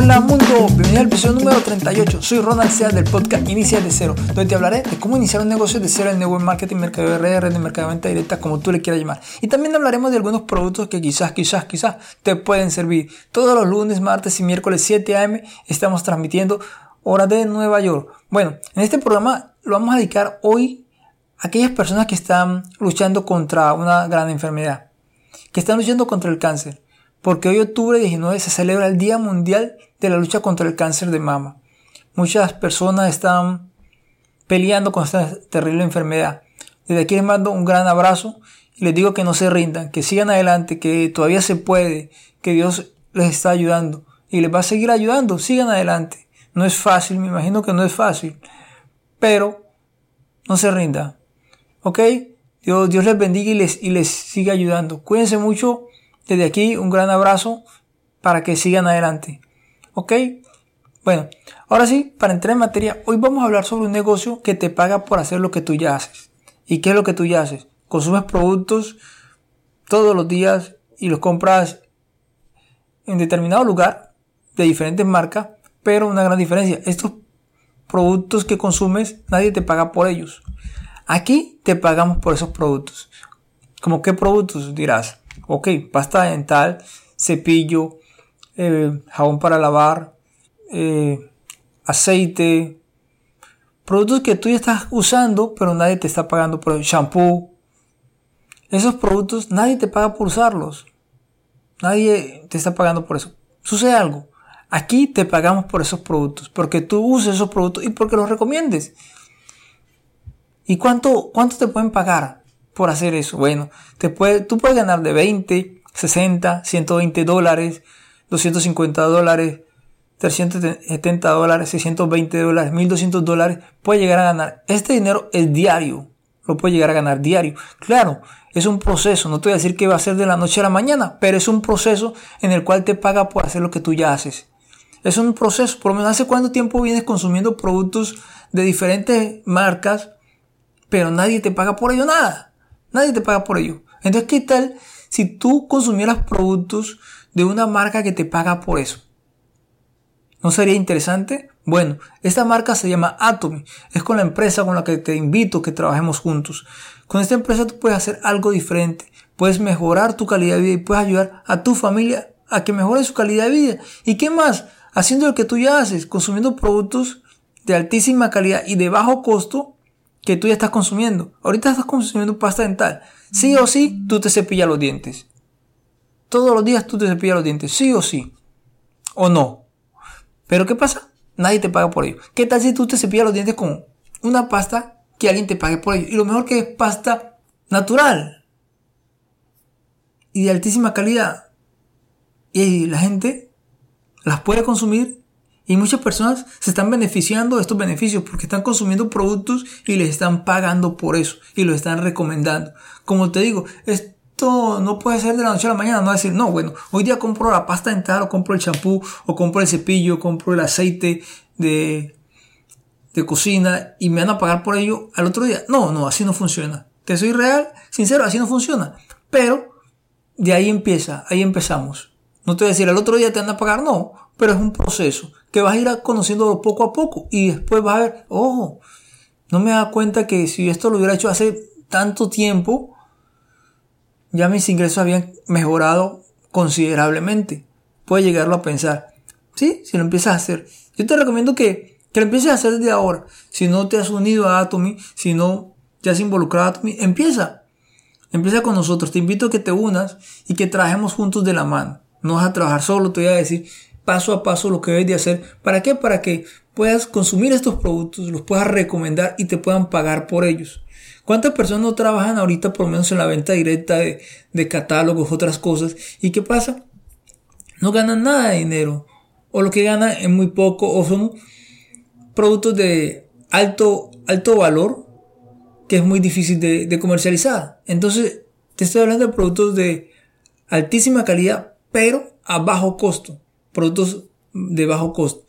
Hola mundo, bienvenido al episodio número 38. Soy Ronald Sea del podcast Inicia de Cero, donde te hablaré de cómo iniciar un negocio de cero en network marketing, mercado de red de mercado de venta directa, como tú le quieras llamar. Y también hablaremos de algunos productos que quizás, quizás, quizás te pueden servir. Todos los lunes, martes y miércoles 7 am estamos transmitiendo hora de Nueva York. Bueno, en este programa lo vamos a dedicar hoy a aquellas personas que están luchando contra una gran enfermedad, que están luchando contra el cáncer porque hoy octubre 19 se celebra el Día Mundial de la Lucha contra el Cáncer de Mama. Muchas personas están peleando con esta terrible enfermedad. Desde aquí les mando un gran abrazo y les digo que no se rindan, que sigan adelante, que todavía se puede, que Dios les está ayudando y les va a seguir ayudando, sigan adelante. No es fácil, me imagino que no es fácil, pero no se rindan. ¿Ok? Dios, Dios les bendiga y les, y les siga ayudando. Cuídense mucho desde aquí un gran abrazo para que sigan adelante. ¿Ok? Bueno, ahora sí, para entrar en materia, hoy vamos a hablar sobre un negocio que te paga por hacer lo que tú ya haces. ¿Y qué es lo que tú ya haces? Consumes productos todos los días y los compras en determinado lugar de diferentes marcas, pero una gran diferencia. Estos productos que consumes, nadie te paga por ellos. Aquí te pagamos por esos productos. ¿Cómo qué productos dirás? Ok, pasta dental, cepillo, eh, jabón para lavar, eh, aceite, productos que tú ya estás usando, pero nadie te está pagando por el shampoo. Esos productos nadie te paga por usarlos. Nadie te está pagando por eso. Sucede algo. Aquí te pagamos por esos productos, porque tú uses esos productos y porque los recomiendes. ¿Y cuánto, cuánto te pueden pagar? Por hacer eso. Bueno, te puede, tú puedes ganar de 20, 60, 120 dólares, 250 dólares, 370 dólares, 620 dólares, 1200 dólares. Puedes llegar a ganar. Este dinero es diario. Lo puedes llegar a ganar diario. Claro, es un proceso. No te voy a decir que va a ser de la noche a la mañana, pero es un proceso en el cual te paga por hacer lo que tú ya haces. Es un proceso. Por lo menos hace cuánto tiempo vienes consumiendo productos de diferentes marcas, pero nadie te paga por ello nada. Nadie te paga por ello. Entonces, ¿qué tal si tú consumieras productos de una marca que te paga por eso? ¿No sería interesante? Bueno, esta marca se llama Atomy. Es con la empresa con la que te invito que trabajemos juntos. Con esta empresa tú puedes hacer algo diferente. Puedes mejorar tu calidad de vida y puedes ayudar a tu familia a que mejore su calidad de vida. ¿Y qué más? Haciendo lo que tú ya haces, consumiendo productos de altísima calidad y de bajo costo que tú ya estás consumiendo. Ahorita estás consumiendo pasta dental. Sí o sí, tú te cepillas los dientes. Todos los días tú te cepillas los dientes, sí o sí. O no. Pero ¿qué pasa? Nadie te paga por ello. ¿Qué tal si tú te cepillas los dientes con una pasta que alguien te pague por ello? Y lo mejor que es pasta natural. Y de altísima calidad. Y la gente las puede consumir y muchas personas se están beneficiando de estos beneficios porque están consumiendo productos y les están pagando por eso y lo están recomendando. Como te digo, esto no puede ser de la noche a la mañana, no decir, no, bueno, hoy día compro la pasta dental o compro el champú o compro el cepillo, compro el aceite de, de cocina y me van a pagar por ello al otro día. No, no, así no funciona. Te soy real, sincero, así no funciona. Pero de ahí empieza, ahí empezamos. No te voy a decir, al otro día te van a pagar, no, pero es un proceso que vas a ir conociendo poco a poco y después vas a ver, ojo, no me da cuenta que si esto lo hubiera hecho hace tanto tiempo, ya mis ingresos habían mejorado considerablemente. Puedes llegarlo a pensar. ¿Sí? Si lo empiezas a hacer. Yo te recomiendo que, que lo empieces a hacer desde ahora. Si no te has unido a Atomy, si no te has involucrado a Atomy, empieza. Empieza con nosotros. Te invito a que te unas y que trabajemos juntos de la mano. No vas a trabajar solo, te voy a decir, paso a paso lo que debes de hacer. ¿Para qué? Para que puedas consumir estos productos, los puedas recomendar y te puedan pagar por ellos. ¿Cuántas personas no trabajan ahorita por lo menos en la venta directa de, catálogos, otras cosas? ¿Y qué pasa? No ganan nada de dinero. O lo que ganan es muy poco. O son productos de alto, alto valor que es muy difícil de, de comercializar. Entonces, te estoy hablando de productos de altísima calidad, pero a bajo costo productos de bajo costo.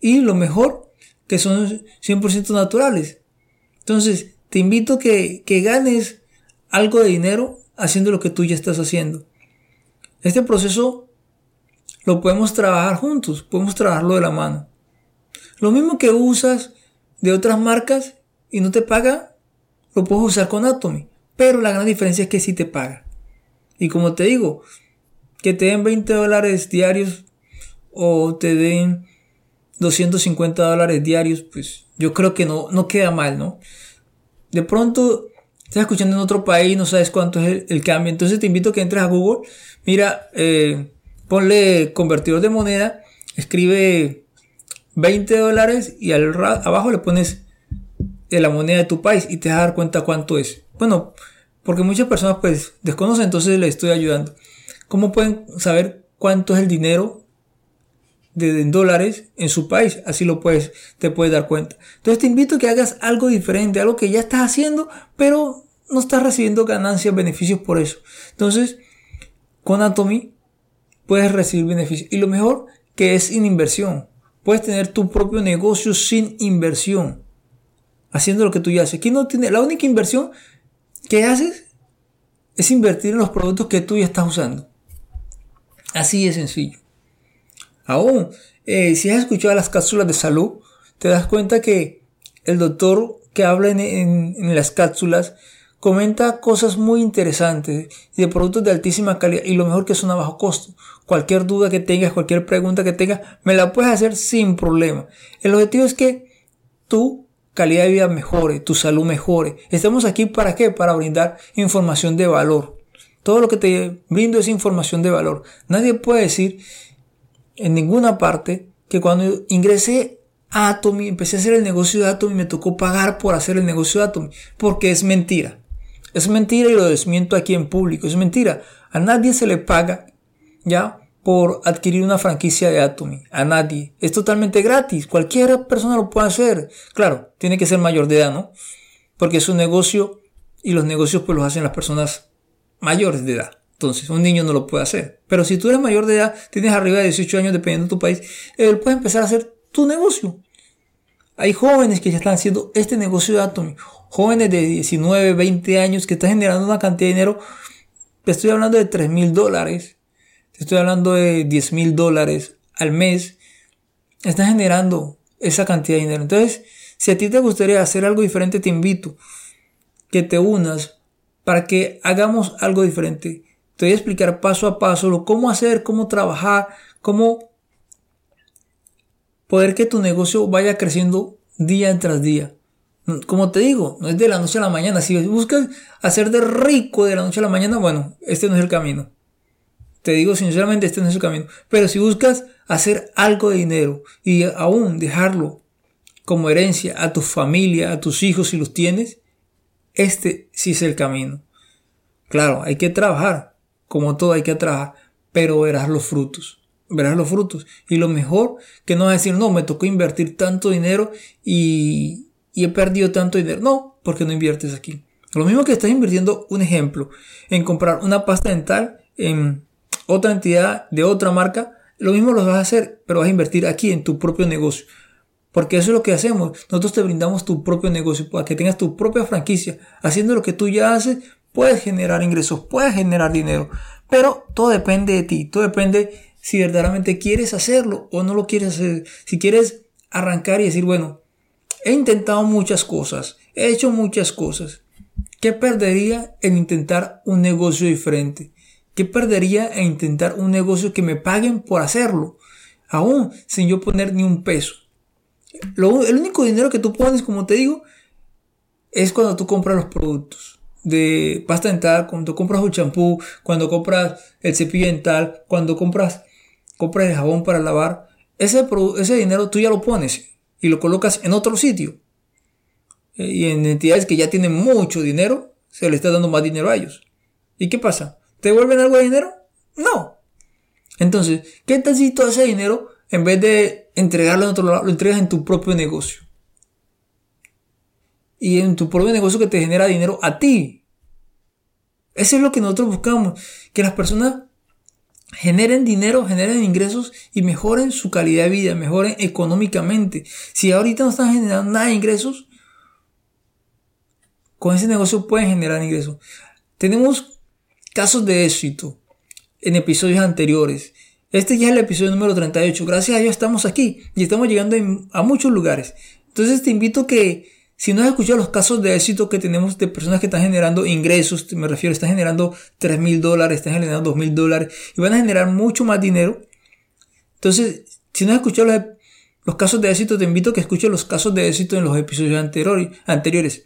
Y lo mejor, que son 100% naturales. Entonces, te invito que, que ganes algo de dinero haciendo lo que tú ya estás haciendo. Este proceso lo podemos trabajar juntos, podemos trabajarlo de la mano. Lo mismo que usas de otras marcas y no te paga, lo puedes usar con Atomy. Pero la gran diferencia es que sí te paga. Y como te digo, que te den 20 dólares diarios o te den 250 dólares diarios, pues yo creo que no, no queda mal, ¿no? De pronto estás escuchando en otro país, no sabes cuánto es el, cambio, entonces te invito a que entres a Google, mira, eh, ponle convertidor de moneda, escribe 20 dólares y al, abajo le pones de la moneda de tu país y te vas a dar cuenta cuánto es. Bueno, porque muchas personas pues desconocen, entonces les estoy ayudando. ¿Cómo pueden saber cuánto es el dinero de dólares en su país? Así lo puedes, te puedes dar cuenta. Entonces te invito a que hagas algo diferente, algo que ya estás haciendo, pero no estás recibiendo ganancias, beneficios por eso. Entonces, con Atomy puedes recibir beneficios. Y lo mejor que es sin inversión. Puedes tener tu propio negocio sin inversión. Haciendo lo que tú ya haces. Aquí no tiene, la única inversión que haces es invertir en los productos que tú ya estás usando. Así de sencillo. Aún, eh, si has escuchado las cápsulas de salud, te das cuenta que el doctor que habla en, las cápsulas comenta cosas muy interesantes y de productos de altísima calidad y lo mejor que son a bajo costo. Cualquier duda que tengas, cualquier pregunta que tengas, me la puedes hacer sin problema. El objetivo es que tu calidad de vida mejore, tu salud mejore. Estamos aquí para qué? Para brindar información de valor. Todo lo que te brindo es información de valor. Nadie puede decir en ninguna parte que cuando ingresé a Atomy, empecé a hacer el negocio de Atomy, me tocó pagar por hacer el negocio de Atomy, porque es mentira. Es mentira y lo desmiento aquí en público. Es mentira. A nadie se le paga, ¿ya? Por adquirir una franquicia de Atomy. A nadie. Es totalmente gratis. Cualquier persona lo puede hacer. Claro, tiene que ser mayor de edad, ¿no? Porque es un negocio y los negocios pues los hacen las personas mayores de edad. Entonces, un niño no lo puede hacer. Pero si tú eres mayor de edad, tienes arriba de 18 años, dependiendo de tu país, él puede empezar a hacer tu negocio. Hay jóvenes que ya están haciendo este negocio de Atomy. Jóvenes de 19, 20 años que están generando una cantidad de dinero. Te estoy hablando de 3 mil dólares. Te estoy hablando de 10 mil dólares al mes. Están generando esa cantidad de dinero. Entonces, si a ti te gustaría hacer algo diferente, te invito que te unas para que hagamos algo diferente. Te voy a explicar paso a paso lo cómo hacer, cómo trabajar, cómo poder que tu negocio vaya creciendo día tras día. Como te digo, no es de la noche a la mañana. Si buscas hacer de rico de la noche a la mañana, bueno, este no es el camino. Te digo sinceramente, este no es el camino. Pero si buscas hacer algo de dinero y aún dejarlo como herencia a tu familia, a tus hijos si los tienes, este sí es el camino. Claro, hay que trabajar, como todo hay que trabajar, pero verás los frutos. Verás los frutos. Y lo mejor que no es decir, no, me tocó invertir tanto dinero y, y he perdido tanto dinero. No, porque no inviertes aquí. Lo mismo que estás invirtiendo, un ejemplo, en comprar una pasta dental en otra entidad de otra marca, lo mismo lo vas a hacer, pero vas a invertir aquí en tu propio negocio. Porque eso es lo que hacemos. Nosotros te brindamos tu propio negocio para que tengas tu propia franquicia. Haciendo lo que tú ya haces, puedes generar ingresos, puedes generar dinero, pero todo depende de ti, todo depende si verdaderamente quieres hacerlo o no lo quieres hacer. Si quieres arrancar y decir, bueno, he intentado muchas cosas, he hecho muchas cosas. ¿Qué perdería en intentar un negocio diferente? ¿Qué perdería en intentar un negocio que me paguen por hacerlo? Aún sin yo poner ni un peso. Lo, el único dinero que tú pones, como te digo, es cuando tú compras los productos de pasta dental, cuando compras un champú, cuando compras el cepillo dental, cuando compras, compras el jabón para lavar, ese, ese dinero tú ya lo pones y lo colocas en otro sitio. Eh, y en entidades que ya tienen mucho dinero, se le está dando más dinero a ellos. ¿Y qué pasa? ¿Te devuelven algo de dinero? No. Entonces, ¿qué tal si todo ese dinero, en vez de entregarlo en otro lado, lo entregas en tu propio negocio? Y en tu propio negocio que te genera dinero a ti. Eso es lo que nosotros buscamos, que las personas generen dinero, generen ingresos y mejoren su calidad de vida, mejoren económicamente. Si ahorita no están generando nada de ingresos, con ese negocio pueden generar ingresos. Tenemos casos de éxito en episodios anteriores. Este ya es el episodio número 38. Gracias a Dios estamos aquí y estamos llegando a muchos lugares. Entonces te invito que si no has escuchado los casos de éxito que tenemos de personas que están generando ingresos, me refiero, están generando 3 mil dólares, están generando 2 mil dólares y van a generar mucho más dinero. Entonces, si no has escuchado los, casos de éxito, te invito a que escuches los casos de éxito en los episodios anteriores.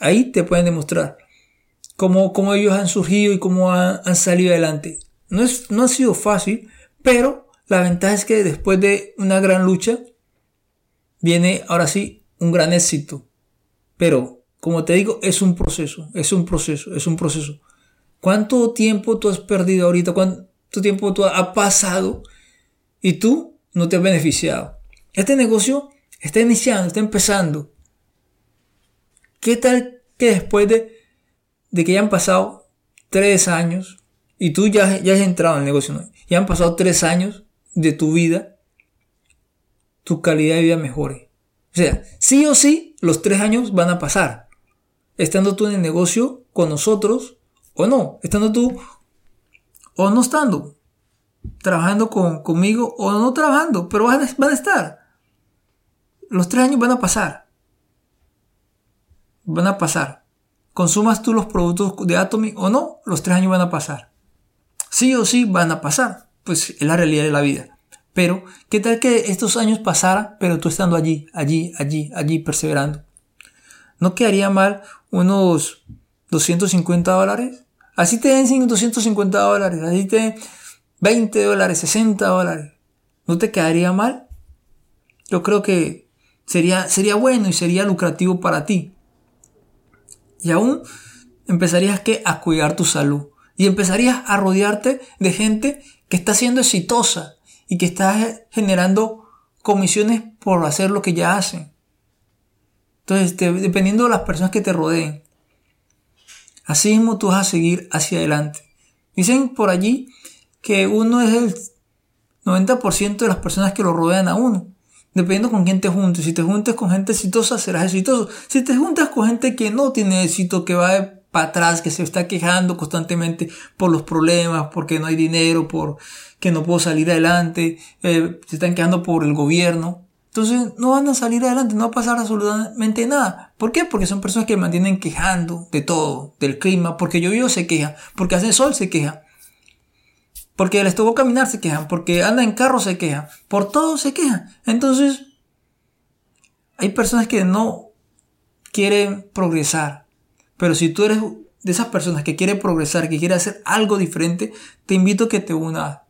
Ahí te pueden demostrar cómo, cómo ellos han surgido y cómo han, han salido adelante. No, es, no ha sido fácil, pero la ventaja es que después de una gran lucha, viene ahora sí un gran éxito. Pero, como te digo, es un proceso, es un proceso, es un proceso. ¿Cuánto tiempo tú has perdido ahorita? ¿Cuánto tiempo tú has pasado y tú no te has beneficiado? Este negocio está iniciando, está empezando. ¿Qué tal que después de, de que ya han pasado tres años y tú ya, ya has entrado en el negocio, ya han pasado tres años de tu vida, tu calidad de vida mejore? O sea, sí o sí, los tres años van a pasar. Estando tú en el negocio con nosotros o no. Estando tú o no estando. Trabajando con, conmigo o no trabajando. Pero van a, van a estar. Los tres años van a pasar. Van a pasar. Consumas tú los productos de Atomy o no, los tres años van a pasar. Sí o sí van a pasar. Pues es la realidad de la vida. Pero, ¿qué tal que estos años pasaran, pero tú estando allí, allí, allí, allí, perseverando? ¿No quedaría mal unos 250 dólares? Así te den 250 dólares, así te den 20 dólares, 60 dólares. ¿No te quedaría mal? Yo creo que sería, sería bueno y sería lucrativo para ti. Y aún empezarías que a cuidar tu salud. Y empezarías a rodearte de gente que está siendo exitosa, y que estás generando comisiones por hacer lo que ya hacen. Entonces, dependiendo de las personas que te rodeen, así mismo tú vas a seguir hacia adelante. Dicen por allí que uno es el 90% de las personas que lo rodean a uno. Dependiendo con quién te juntes. Si te juntes con gente exitosa, serás exitoso. Si te juntas con gente que no tiene éxito, que va para atrás, que se está quejando constantemente por los problemas, porque no hay dinero, por que no puedo salir adelante, eh, se están quejando por el gobierno. Entonces no van a salir adelante, no va a pasar absolutamente nada. ¿Por qué? Porque son personas que mantienen quejando de todo, del clima, porque llovió se queja, porque hace sol se queja, porque les tocó caminar se quejan, porque anda en carro se queja, por todo se queja. Entonces, hay personas que no quieren progresar, pero si tú eres de esas personas que quiere progresar, que quiere hacer algo diferente, te invito a que te unas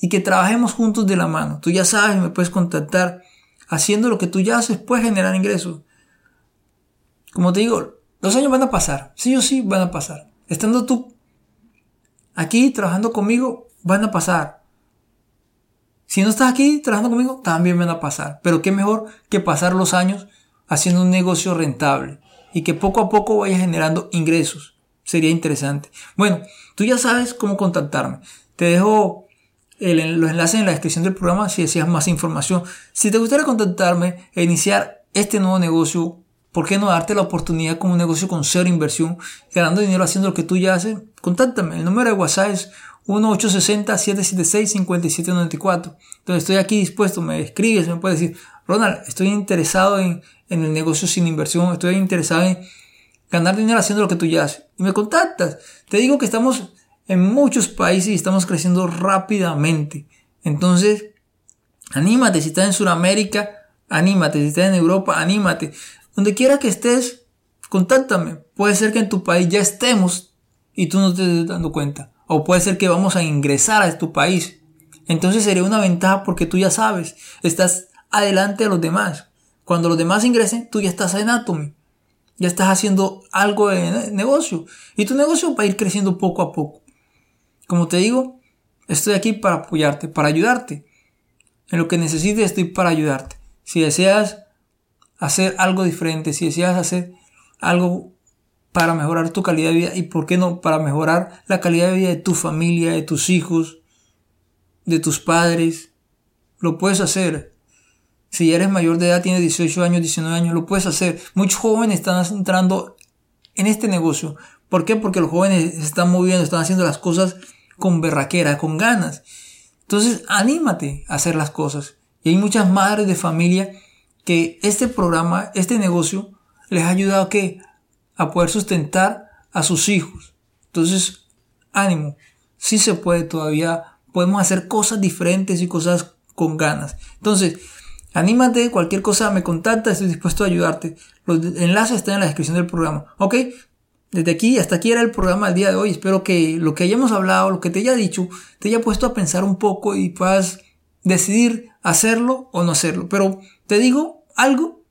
y que trabajemos juntos de la mano. Tú ya sabes, me puedes contactar. Haciendo lo que tú ya haces, puedes generar ingresos. Como te digo, los años van a pasar. Sí o sí van a pasar. Estando tú aquí trabajando conmigo, van a pasar. Si no estás aquí trabajando conmigo, también van a pasar. Pero qué mejor que pasar los años haciendo un negocio rentable y que poco a poco vaya generando ingresos. Sería interesante. Bueno, tú ya sabes cómo contactarme. Te dejo los enlaces en la descripción del programa si deseas más información. Si te gustaría contactarme e iniciar este nuevo negocio, ¿por qué no darte la oportunidad con un negocio con cero inversión, ganando dinero haciendo lo que tú ya haces? Contáctame. El número de WhatsApp es 1-860-776-5794. Entonces estoy aquí dispuesto, me escribes, me puedes decir, Ronald, estoy interesado en, en el negocio sin inversión, estoy interesado en ganar dinero haciendo lo que tú ya haces. Y me contactas. Te digo que estamos en muchos países y estamos creciendo rápidamente. Entonces, anímate. Si estás en Sudamérica, anímate. Si estás en Europa, anímate. Donde quiera que estés, contáctame. Puede ser que en tu país ya estemos y tú no te estés dando cuenta. O puede ser que vamos a ingresar a tu país. Entonces sería una ventaja porque tú ya sabes, estás adelante de los demás. Cuando los demás ingresen, tú ya estás en Atomy. Ya estás haciendo algo de negocio. Y tu negocio va a ir creciendo poco a poco. Como te digo, estoy aquí para apoyarte, para ayudarte. En lo que necesites estoy para ayudarte. Si deseas hacer algo diferente, si deseas hacer algo para mejorar tu calidad de vida y por qué no para mejorar la calidad de vida de tu familia, de tus hijos, de tus padres, lo puedes hacer. Si eres mayor de edad, tienes 18 años, 19 años, lo puedes hacer. Muchos jóvenes están entrando en este negocio. ¿Por qué? Porque los jóvenes se están moviendo, están haciendo las cosas con berraquera, con ganas. Entonces, anímate a hacer las cosas. Y hay muchas madres de familia que este programa, este negocio, les ha ayudado a, que, a poder sustentar a sus hijos. Entonces, ánimo. Sí se puede todavía. Podemos hacer cosas diferentes y cosas con ganas. Entonces, anímate, cualquier cosa me contacta, estoy dispuesto a ayudarte. Los enlaces están en la descripción del programa. ¿Ok? Desde aquí, hasta aquí era el programa del día de hoy. Espero que lo que hayamos hablado, lo que te haya dicho, te haya puesto a pensar un poco y puedas decidir hacerlo o no hacerlo. Pero te digo algo,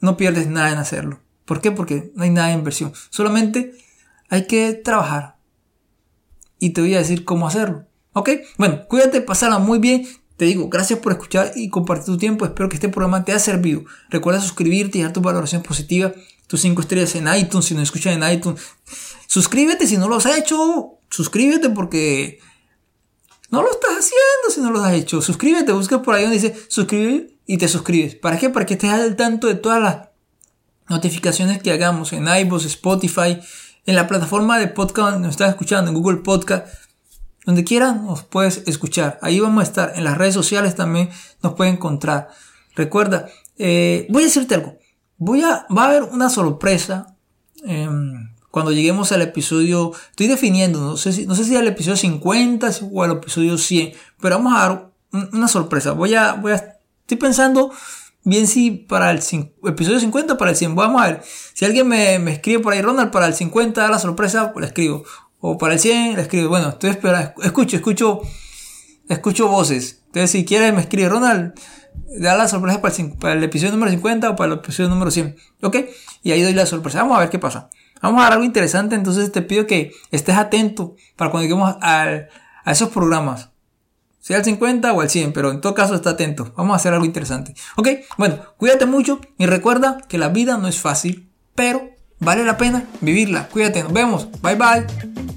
no pierdes nada en hacerlo. ¿Por qué? Porque no hay nada de inversión. Solamente hay que trabajar. Y te voy a decir cómo hacerlo. ¿Ok? Bueno, cuídate, pasala muy bien. Te digo, gracias por escuchar y compartir tu tiempo. Espero que este programa te haya servido. Recuerda suscribirte y dar tu valoración positiva, tus 5 estrellas en iTunes, si no escuchas en iTunes. Suscríbete si no lo has hecho. Suscríbete porque no lo estás haciendo si no lo has hecho. Suscríbete, busca por ahí donde dice suscribir y te suscribes. ¿Para qué? Para que estés al tanto de todas las notificaciones que hagamos en iVoox, Spotify, en la plataforma de podcast donde nos estás escuchando, en Google Podcast. Donde quieras nos puedes escuchar. Ahí vamos a estar. En las redes sociales también nos pueden encontrar. Recuerda, eh, voy a decirte algo. Voy a, va a haber una sorpresa. Em, cuando lleguemos al episodio, estoy definiendo, no sé si, no sé si al episodio 50 o al episodio 100, pero vamos a dar una sorpresa. Voy a, voy a, estoy pensando bien si para el episodio 50 o para el 100. Vamos a ver, si alguien me, me escribe por ahí, Ronald, para el 50 da la sorpresa, pues le escribo. O para el 100 le escribo. Bueno, estoy esperando, escucho, escucho, escucho voces. Entonces si quieres me escribe, Ronald, da la sorpresa para el, para el episodio número 50 o para el episodio número 100. ¿Ok? Y ahí doy la sorpresa. Vamos a ver qué pasa. Vamos a dar algo interesante, entonces te pido que estés atento para cuando lleguemos a, a esos programas. Sea al 50 o al 100, pero en todo caso está atento. Vamos a hacer algo interesante. Ok, bueno, cuídate mucho y recuerda que la vida no es fácil, pero vale la pena vivirla. Cuídate, nos vemos. Bye bye.